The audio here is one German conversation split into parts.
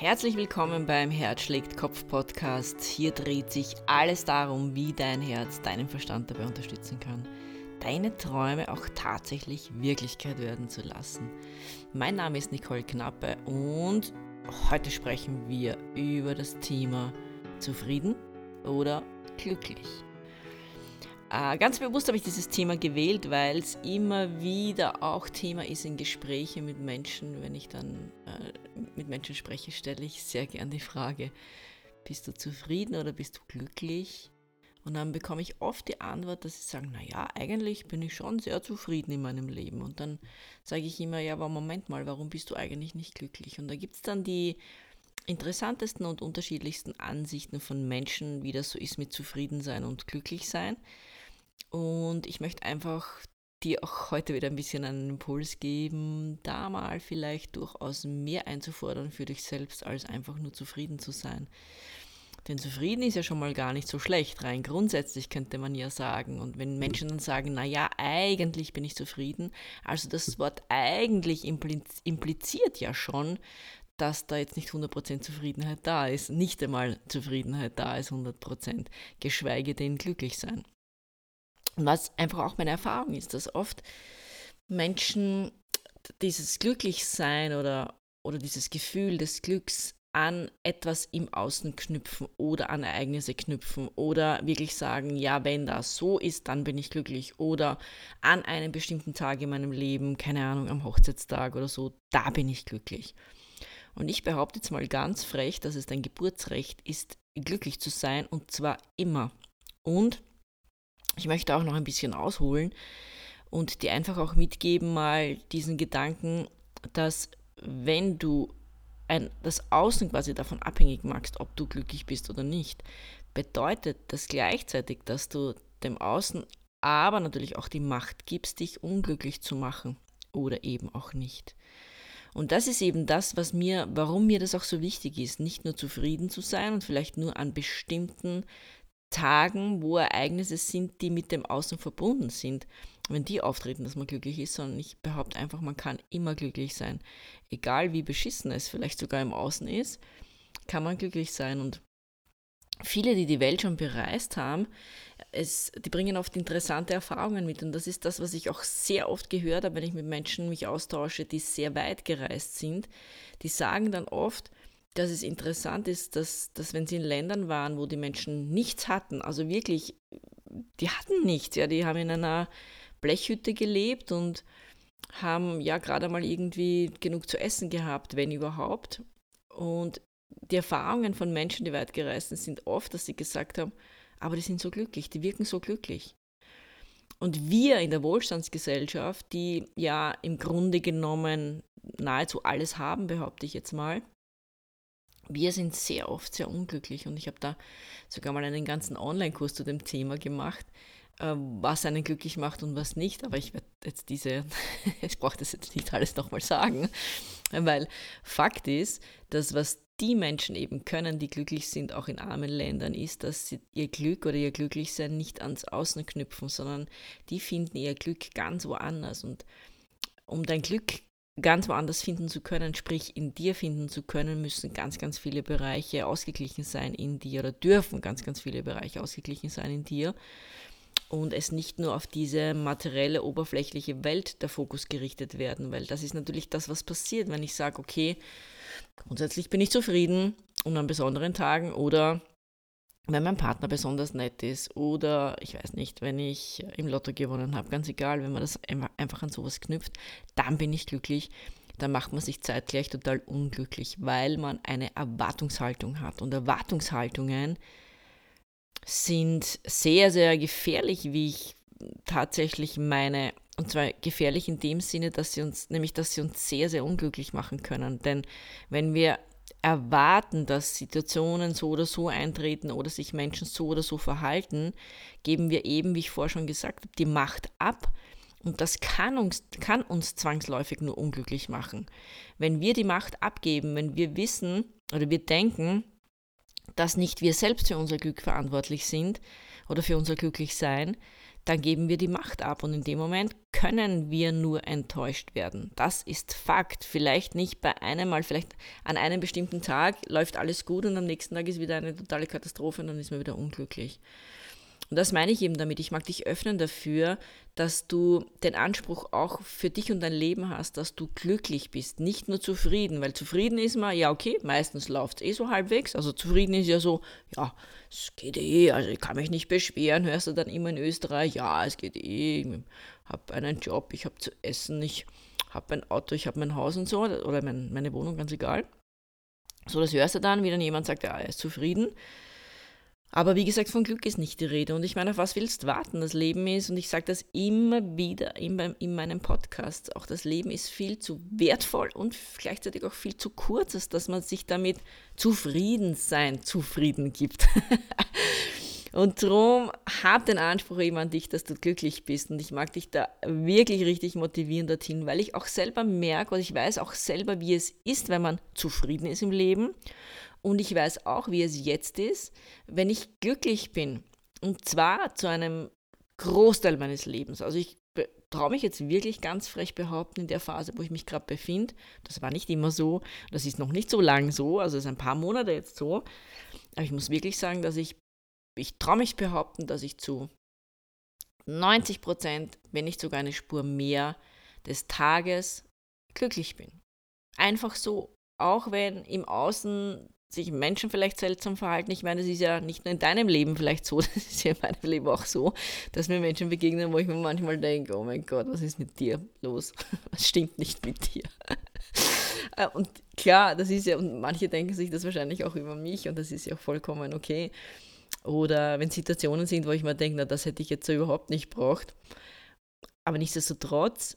Herzlich willkommen beim Herz schlägt Kopf Podcast. Hier dreht sich alles darum, wie dein Herz deinen Verstand dabei unterstützen kann, deine Träume auch tatsächlich Wirklichkeit werden zu lassen. Mein Name ist Nicole Knappe und heute sprechen wir über das Thema zufrieden oder glücklich. Äh, ganz bewusst habe ich dieses Thema gewählt, weil es immer wieder auch Thema ist in Gesprächen mit Menschen. Wenn ich dann äh, mit Menschen spreche, stelle ich sehr gern die Frage, bist du zufrieden oder bist du glücklich? Und dann bekomme ich oft die Antwort, dass sie sagen, naja, eigentlich bin ich schon sehr zufrieden in meinem Leben. Und dann sage ich immer, ja, aber Moment mal, warum bist du eigentlich nicht glücklich? Und da gibt es dann die interessantesten und unterschiedlichsten Ansichten von Menschen, wie das so ist mit Zufriedensein und Glücklichsein. Und ich möchte einfach dir auch heute wieder ein bisschen einen Impuls geben, da mal vielleicht durchaus mehr einzufordern für dich selbst, als einfach nur zufrieden zu sein. Denn zufrieden ist ja schon mal gar nicht so schlecht, rein grundsätzlich könnte man ja sagen. Und wenn Menschen dann sagen, naja, eigentlich bin ich zufrieden, also das Wort eigentlich impliziert ja schon, dass da jetzt nicht 100% Zufriedenheit da ist, nicht einmal Zufriedenheit da ist 100%, geschweige denn glücklich sein. Was einfach auch meine Erfahrung ist, dass oft Menschen dieses Glücklichsein oder, oder dieses Gefühl des Glücks an etwas im Außen knüpfen oder an Ereignisse knüpfen oder wirklich sagen, ja, wenn das so ist, dann bin ich glücklich oder an einem bestimmten Tag in meinem Leben, keine Ahnung, am Hochzeitstag oder so, da bin ich glücklich. Und ich behaupte jetzt mal ganz frech, dass es dein Geburtsrecht ist, glücklich zu sein und zwar immer. Und ich möchte auch noch ein bisschen ausholen und dir einfach auch mitgeben, mal diesen Gedanken, dass wenn du ein, das Außen quasi davon abhängig machst, ob du glücklich bist oder nicht, bedeutet das gleichzeitig, dass du dem Außen aber natürlich auch die Macht gibst, dich unglücklich zu machen oder eben auch nicht. Und das ist eben das, was mir, warum mir das auch so wichtig ist, nicht nur zufrieden zu sein und vielleicht nur an bestimmten Tagen, wo Ereignisse sind, die mit dem Außen verbunden sind, wenn die auftreten, dass man glücklich ist, sondern ich behaupte einfach, man kann immer glücklich sein. Egal wie beschissen es vielleicht sogar im Außen ist, kann man glücklich sein. Und viele, die die Welt schon bereist haben, es, die bringen oft interessante Erfahrungen mit. Und das ist das, was ich auch sehr oft gehört habe, wenn ich mit Menschen mich austausche, die sehr weit gereist sind. Die sagen dann oft, dass es interessant ist, dass, dass wenn sie in Ländern waren, wo die Menschen nichts hatten, also wirklich, die hatten nichts, ja, die haben in einer Blechhütte gelebt und haben ja gerade mal irgendwie genug zu essen gehabt, wenn überhaupt. Und die Erfahrungen von Menschen, die weit gereist sind, sind oft, dass sie gesagt haben, aber die sind so glücklich, die wirken so glücklich. Und wir in der Wohlstandsgesellschaft, die ja im Grunde genommen nahezu alles haben, behaupte ich jetzt mal, wir sind sehr oft sehr unglücklich und ich habe da sogar mal einen ganzen Online-Kurs zu dem Thema gemacht, äh, was einen glücklich macht und was nicht. Aber ich werde jetzt diese, ich brauche das jetzt nicht alles nochmal sagen, weil Fakt ist, dass was die Menschen eben können, die glücklich sind, auch in armen Ländern, ist, dass sie ihr Glück oder ihr Glücklichsein nicht ans Außen knüpfen, sondern die finden ihr Glück ganz woanders. Und um dein Glück ganz woanders finden zu können, sprich in dir finden zu können, müssen ganz, ganz viele Bereiche ausgeglichen sein in dir oder dürfen ganz, ganz viele Bereiche ausgeglichen sein in dir. Und es nicht nur auf diese materielle, oberflächliche Welt der Fokus gerichtet werden, weil das ist natürlich das, was passiert, wenn ich sage, okay, grundsätzlich bin ich zufrieden und an besonderen Tagen oder wenn mein Partner besonders nett ist oder ich weiß nicht, wenn ich im Lotto gewonnen habe, ganz egal, wenn man das einfach an sowas knüpft, dann bin ich glücklich. Dann macht man sich zeitgleich total unglücklich, weil man eine Erwartungshaltung hat. Und Erwartungshaltungen sind sehr, sehr gefährlich, wie ich tatsächlich meine. Und zwar gefährlich in dem Sinne, dass sie uns, nämlich dass sie uns sehr, sehr unglücklich machen können. Denn wenn wir erwarten, dass Situationen so oder so eintreten oder sich Menschen so oder so verhalten, geben wir eben, wie ich vorher schon gesagt habe, die Macht ab. Und das kann uns, kann uns zwangsläufig nur unglücklich machen. Wenn wir die Macht abgeben, wenn wir wissen oder wir denken, dass nicht wir selbst für unser Glück verantwortlich sind oder für unser Glücklichsein, dann geben wir die Macht ab. Und in dem Moment können wir nur enttäuscht werden. Das ist Fakt. Vielleicht nicht bei einem Mal, vielleicht an einem bestimmten Tag läuft alles gut und am nächsten Tag ist wieder eine totale Katastrophe und dann ist man wieder unglücklich. Und das meine ich eben damit. Ich mag dich öffnen dafür, dass du den Anspruch auch für dich und dein Leben hast, dass du glücklich bist, nicht nur zufrieden, weil zufrieden ist man, ja okay, meistens läuft es eh so halbwegs. Also zufrieden ist ja so, ja, es geht eh, also ich kann mich nicht beschweren, hörst du dann immer in Österreich, ja, es geht eh, ich habe einen Job, ich habe zu essen, ich habe ein Auto, ich habe mein Haus und so, oder mein, meine Wohnung, ganz egal. So, das hörst du dann, wie dann jemand sagt, ja, er ist zufrieden. Aber wie gesagt, von Glück ist nicht die Rede. Und ich meine, auf was willst du warten? Das Leben ist, und ich sage das immer wieder in, in meinem Podcast, auch das Leben ist viel zu wertvoll und gleichzeitig auch viel zu kurz, dass man sich damit zufrieden sein, zufrieden gibt. und darum hab den Anspruch eben an dich, dass du glücklich bist. Und ich mag dich da wirklich richtig motivieren dorthin, weil ich auch selber merke, und ich weiß auch selber, wie es ist, wenn man zufrieden ist im Leben und ich weiß auch, wie es jetzt ist, wenn ich glücklich bin. Und zwar zu einem Großteil meines Lebens. Also ich traue mich jetzt wirklich ganz frech behaupten, in der Phase, wo ich mich gerade befinde, das war nicht immer so, das ist noch nicht so lang so, also es ist ein paar Monate jetzt so, aber ich muss wirklich sagen, dass ich, ich traue mich behaupten, dass ich zu 90 Prozent, wenn nicht sogar eine Spur mehr des Tages glücklich bin. Einfach so, auch wenn im Außen sich Menschen vielleicht seltsam verhalten. Ich meine, das ist ja nicht nur in deinem Leben vielleicht so, das ist ja in meinem Leben auch so, dass mir Menschen begegnen, wo ich mir manchmal denke, oh mein Gott, was ist mit dir los? Was stimmt nicht mit dir? Äh, und klar, das ist ja, und manche denken sich das wahrscheinlich auch über mich und das ist ja auch vollkommen okay. Oder wenn Situationen sind, wo ich mir denke, na, das hätte ich jetzt so überhaupt nicht braucht. Aber nichtsdestotrotz,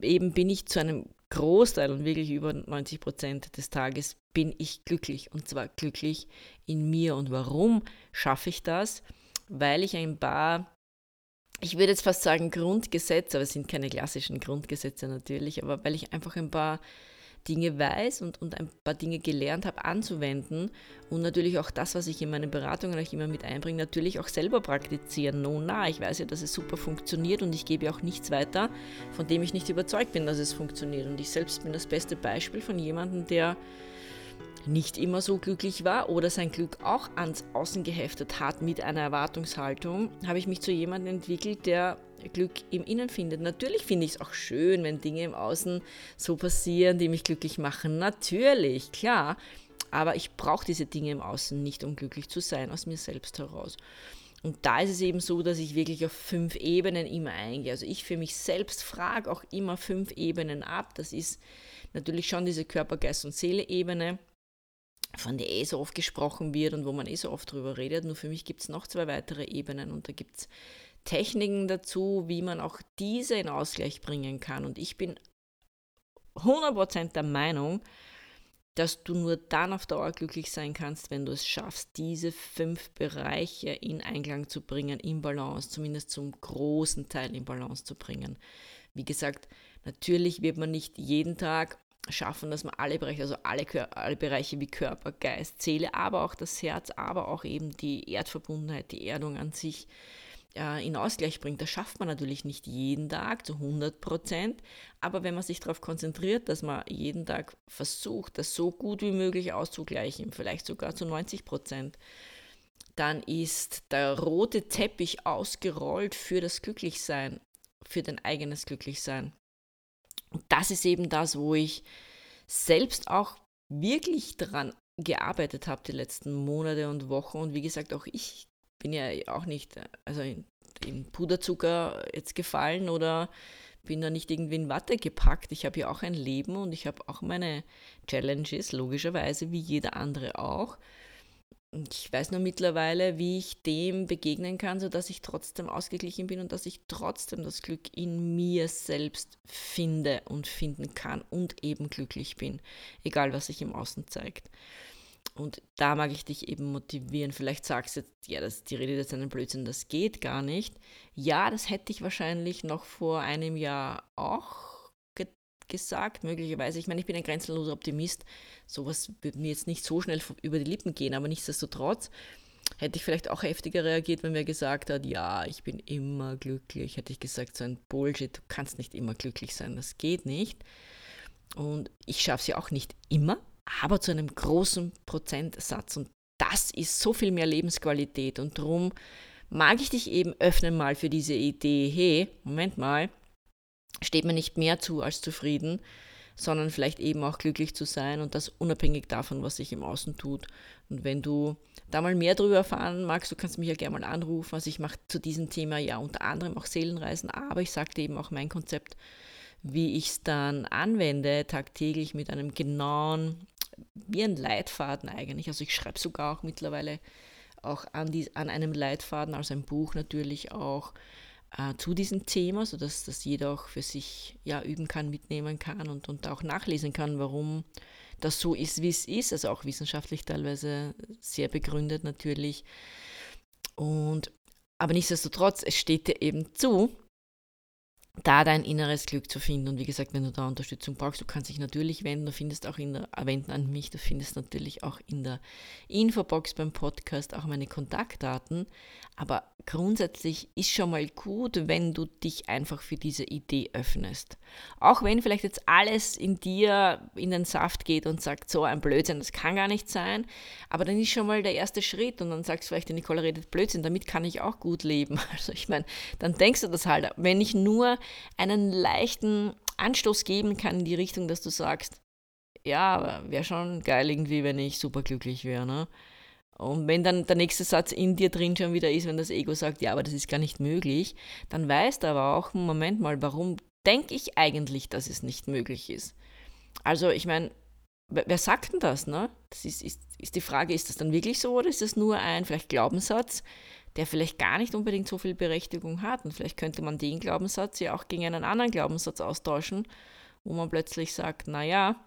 eben bin ich zu einem Großteil und wirklich über 90 Prozent des Tages bin ich glücklich. Und zwar glücklich in mir. Und warum schaffe ich das? Weil ich ein paar, ich würde jetzt fast sagen Grundgesetze, aber es sind keine klassischen Grundgesetze natürlich, aber weil ich einfach ein paar Dinge weiß und, und ein paar Dinge gelernt habe anzuwenden und natürlich auch das, was ich in meinen Beratungen euch immer mit einbringe, natürlich auch selber praktizieren. No, na, ich weiß ja, dass es super funktioniert und ich gebe auch nichts weiter, von dem ich nicht überzeugt bin, dass es funktioniert. Und ich selbst bin das beste Beispiel von jemandem, der nicht immer so glücklich war oder sein Glück auch ans Außen geheftet hat mit einer Erwartungshaltung, habe ich mich zu jemandem entwickelt, der Glück im Innen findet. Natürlich finde ich es auch schön, wenn Dinge im Außen so passieren, die mich glücklich machen. Natürlich, klar. Aber ich brauche diese Dinge im Außen nicht, um glücklich zu sein, aus mir selbst heraus. Und da ist es eben so, dass ich wirklich auf fünf Ebenen immer eingehe. Also ich für mich selbst frage auch immer fünf Ebenen ab. Das ist natürlich schon diese Körper, Geist und Seele-Ebene von der eh so oft gesprochen wird und wo man eh so oft drüber redet. Nur für mich gibt es noch zwei weitere Ebenen und da gibt es Techniken dazu, wie man auch diese in Ausgleich bringen kann. Und ich bin 100% der Meinung, dass du nur dann auf Dauer glücklich sein kannst, wenn du es schaffst, diese fünf Bereiche in Einklang zu bringen, in Balance, zumindest zum großen Teil in Balance zu bringen. Wie gesagt, natürlich wird man nicht jeden Tag schaffen, dass man alle Bereiche, also alle, alle Bereiche wie Körper, Geist, Seele, aber auch das Herz, aber auch eben die Erdverbundenheit, die Erdung an sich äh, in Ausgleich bringt. Das schafft man natürlich nicht jeden Tag zu 100 Prozent, aber wenn man sich darauf konzentriert, dass man jeden Tag versucht, das so gut wie möglich auszugleichen, vielleicht sogar zu 90 Prozent, dann ist der rote Teppich ausgerollt für das Glücklichsein, für dein eigenes Glücklichsein. Und das ist eben das, wo ich selbst auch wirklich daran gearbeitet habe die letzten Monate und Wochen. Und wie gesagt, auch ich bin ja auch nicht also in, in Puderzucker jetzt gefallen oder bin da nicht irgendwie in Watte gepackt. Ich habe ja auch ein Leben und ich habe auch meine Challenges, logischerweise, wie jeder andere auch. Ich weiß nur mittlerweile, wie ich dem begegnen kann, sodass ich trotzdem ausgeglichen bin und dass ich trotzdem das Glück in mir selbst finde und finden kann und eben glücklich bin, egal was sich im Außen zeigt. Und da mag ich dich eben motivieren. Vielleicht sagst du jetzt, ja, das, die Rede ist einen Blödsinn, das geht gar nicht. Ja, das hätte ich wahrscheinlich noch vor einem Jahr auch gesagt, möglicherweise. Ich meine, ich bin ein grenzenloser Optimist. Sowas wird mir jetzt nicht so schnell über die Lippen gehen, aber nichtsdestotrotz hätte ich vielleicht auch heftiger reagiert, wenn wer gesagt hat, ja, ich bin immer glücklich. Hätte ich gesagt, so ein Bullshit, du kannst nicht immer glücklich sein, das geht nicht. Und ich schaffe es ja auch nicht immer, aber zu einem großen Prozentsatz. Und das ist so viel mehr Lebensqualität. Und darum mag ich dich eben öffnen mal für diese Idee, hey, Moment mal, steht mir nicht mehr zu als zufrieden, sondern vielleicht eben auch glücklich zu sein und das unabhängig davon, was sich im Außen tut. Und wenn du da mal mehr darüber erfahren magst, du kannst mich ja gerne mal anrufen. Also ich mache zu diesem Thema ja unter anderem auch Seelenreisen, aber ich sagte eben auch mein Konzept, wie ich es dann anwende, tagtäglich mit einem genauen, wie ein Leitfaden eigentlich. Also ich schreibe sogar auch mittlerweile auch an, die, an einem Leitfaden, also ein Buch natürlich auch äh, zu diesem Thema, sodass das jeder auch für sich ja, üben kann, mitnehmen kann und, und auch nachlesen kann, warum das so ist, wie es ist. Also auch wissenschaftlich teilweise sehr begründet natürlich. Und aber nichtsdestotrotz, es steht dir eben zu, da dein inneres Glück zu finden. Und wie gesagt, wenn du da Unterstützung brauchst, du kannst dich natürlich wenden. Du findest auch in der, wenden an mich, du findest natürlich auch in der Infobox beim Podcast auch meine Kontaktdaten. Aber grundsätzlich ist schon mal gut, wenn du dich einfach für diese Idee öffnest. Auch wenn vielleicht jetzt alles in dir in den Saft geht und sagt, so ein Blödsinn, das kann gar nicht sein. Aber dann ist schon mal der erste Schritt und dann sagst du vielleicht, die Nicole redet Blödsinn, damit kann ich auch gut leben. Also ich meine, dann denkst du das halt. Wenn ich nur einen leichten Anstoß geben kann in die Richtung, dass du sagst, ja, wäre schon geil irgendwie, wenn ich superglücklich wäre, ne? Und wenn dann der nächste Satz in dir drin schon wieder ist, wenn das Ego sagt, ja, aber das ist gar nicht möglich, dann weißt du aber auch, Moment mal, warum denke ich eigentlich, dass es nicht möglich ist? Also, ich meine, wer sagt denn das, ne? Das ist, ist, ist die Frage, ist das dann wirklich so oder ist das nur ein vielleicht Glaubenssatz, der vielleicht gar nicht unbedingt so viel Berechtigung hat. Und vielleicht könnte man den Glaubenssatz ja auch gegen einen anderen Glaubenssatz austauschen, wo man plötzlich sagt, naja,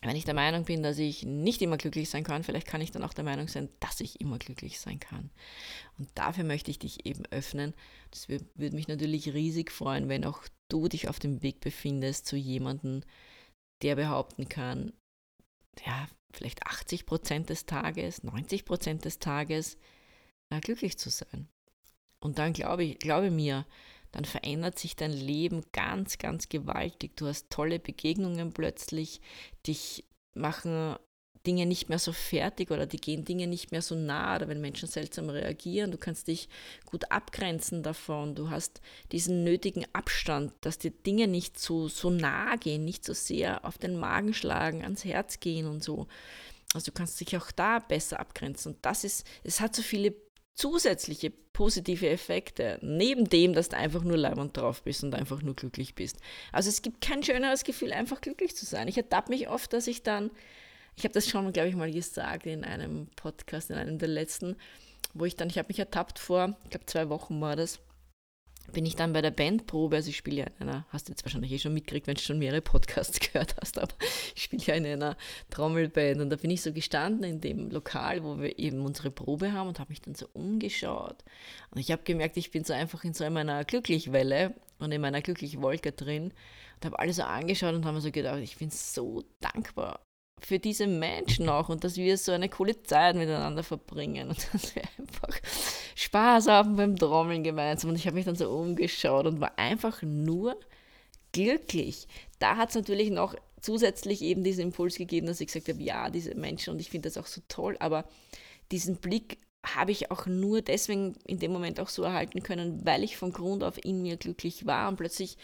wenn ich der Meinung bin, dass ich nicht immer glücklich sein kann, vielleicht kann ich dann auch der Meinung sein, dass ich immer glücklich sein kann. Und dafür möchte ich dich eben öffnen. Das würde mich natürlich riesig freuen, wenn auch du dich auf dem Weg befindest zu jemandem, der behaupten kann, ja, vielleicht 80 Prozent des Tages, 90 Prozent des Tages glücklich zu sein. Und dann glaube ich, glaube mir, dann verändert sich dein Leben ganz, ganz gewaltig. Du hast tolle Begegnungen plötzlich, dich machen Dinge nicht mehr so fertig oder die gehen Dinge nicht mehr so nah oder wenn Menschen seltsam reagieren, du kannst dich gut abgrenzen davon, du hast diesen nötigen Abstand, dass dir Dinge nicht so, so nah gehen, nicht so sehr auf den Magen schlagen, ans Herz gehen und so. Also du kannst dich auch da besser abgrenzen und das ist, es hat so viele zusätzliche positive Effekte, neben dem, dass du einfach nur leibend drauf bist und einfach nur glücklich bist. Also es gibt kein schöneres Gefühl, einfach glücklich zu sein. Ich ertappe mich oft, dass ich dann, ich habe das schon, glaube ich, mal gesagt in einem Podcast, in einem der letzten, wo ich dann, ich habe mich ertappt vor, ich glaube zwei Wochen war das, bin ich dann bei der Bandprobe, also ich spiele ja in einer, hast du jetzt wahrscheinlich eh schon mitgekriegt, wenn du schon mehrere Podcasts gehört hast, aber ich spiele ja in einer Trommelband. Und da bin ich so gestanden in dem Lokal, wo wir eben unsere Probe haben und habe mich dann so umgeschaut. Und ich habe gemerkt, ich bin so einfach in so einer Glücklichwelle und in meiner Glücklichwolke drin und habe alles so angeschaut und habe mir so gedacht, ich bin so dankbar für diese Menschen auch und dass wir so eine coole Zeit miteinander verbringen. Und dass wir einfach Spaß haben beim Trommeln gemeinsam. Und ich habe mich dann so umgeschaut und war einfach nur glücklich. Da hat es natürlich noch zusätzlich eben diesen Impuls gegeben, dass ich gesagt habe, ja, diese Menschen und ich finde das auch so toll, aber diesen Blick habe ich auch nur deswegen in dem Moment auch so erhalten können, weil ich von Grund auf in mir glücklich war und plötzlich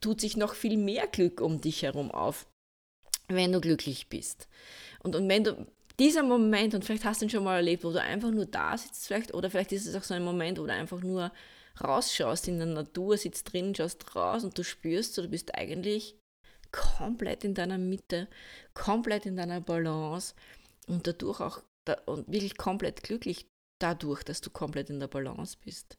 tut sich noch viel mehr Glück um dich herum auf wenn du glücklich bist. Und, und wenn du dieser Moment, und vielleicht hast du ihn schon mal erlebt, wo du einfach nur da sitzt, vielleicht, oder vielleicht ist es auch so ein Moment, wo du einfach nur rausschaust in der Natur, sitzt drin, schaust raus und du spürst, so, du bist eigentlich komplett in deiner Mitte, komplett in deiner Balance und dadurch auch und wirklich komplett glücklich dadurch, dass du komplett in der Balance bist.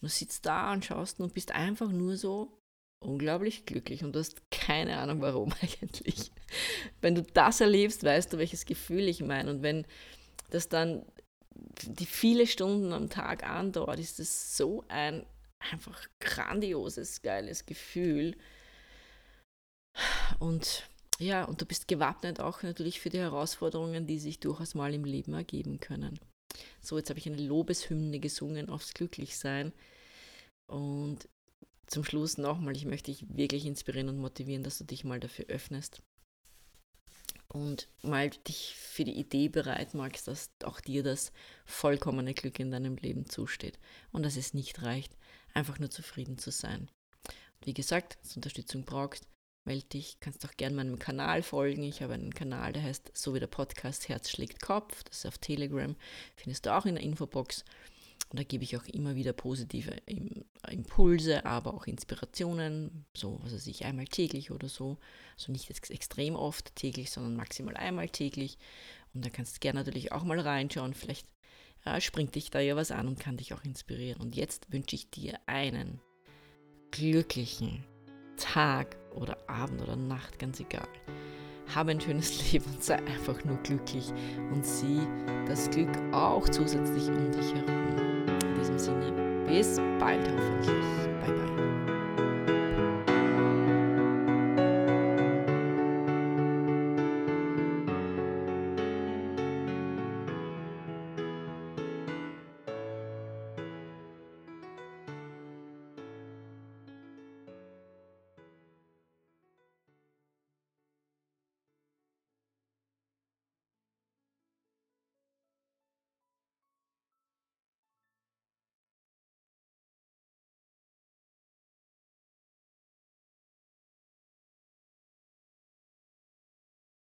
Und du sitzt da und schaust und bist einfach nur so unglaublich glücklich und du hast keine Ahnung warum eigentlich. Wenn du das erlebst, weißt du, welches Gefühl ich meine. Und wenn das dann die viele Stunden am Tag andauert, ist es so ein einfach grandioses, geiles Gefühl. Und ja, und du bist gewappnet auch natürlich für die Herausforderungen, die sich durchaus mal im Leben ergeben können. So, jetzt habe ich eine Lobeshymne gesungen aufs Glücklichsein. Und zum Schluss nochmal, ich möchte dich wirklich inspirieren und motivieren, dass du dich mal dafür öffnest und mal dich für die Idee bereit machst, dass auch dir das vollkommene Glück in deinem Leben zusteht und dass es nicht reicht, einfach nur zufrieden zu sein. Wie gesagt, wenn du Unterstützung brauchst, melde dich, kannst auch gerne meinem Kanal folgen. Ich habe einen Kanal, der heißt so wie der Podcast Herz schlägt Kopf. Das ist auf Telegram, findest du auch in der Infobox. Und da gebe ich auch immer wieder positive Impulse, aber auch Inspirationen, so was weiß ich, einmal täglich oder so. Also nicht ex extrem oft täglich, sondern maximal einmal täglich. Und da kannst du gerne natürlich auch mal reinschauen. Vielleicht äh, springt dich da ja was an und kann dich auch inspirieren. Und jetzt wünsche ich dir einen glücklichen Tag oder Abend oder Nacht, ganz egal. Habe ein schönes Leben und sei einfach nur glücklich und sieh das Glück auch zusätzlich um dich herum Sinne, bis bald hoffentlich. Bye bye.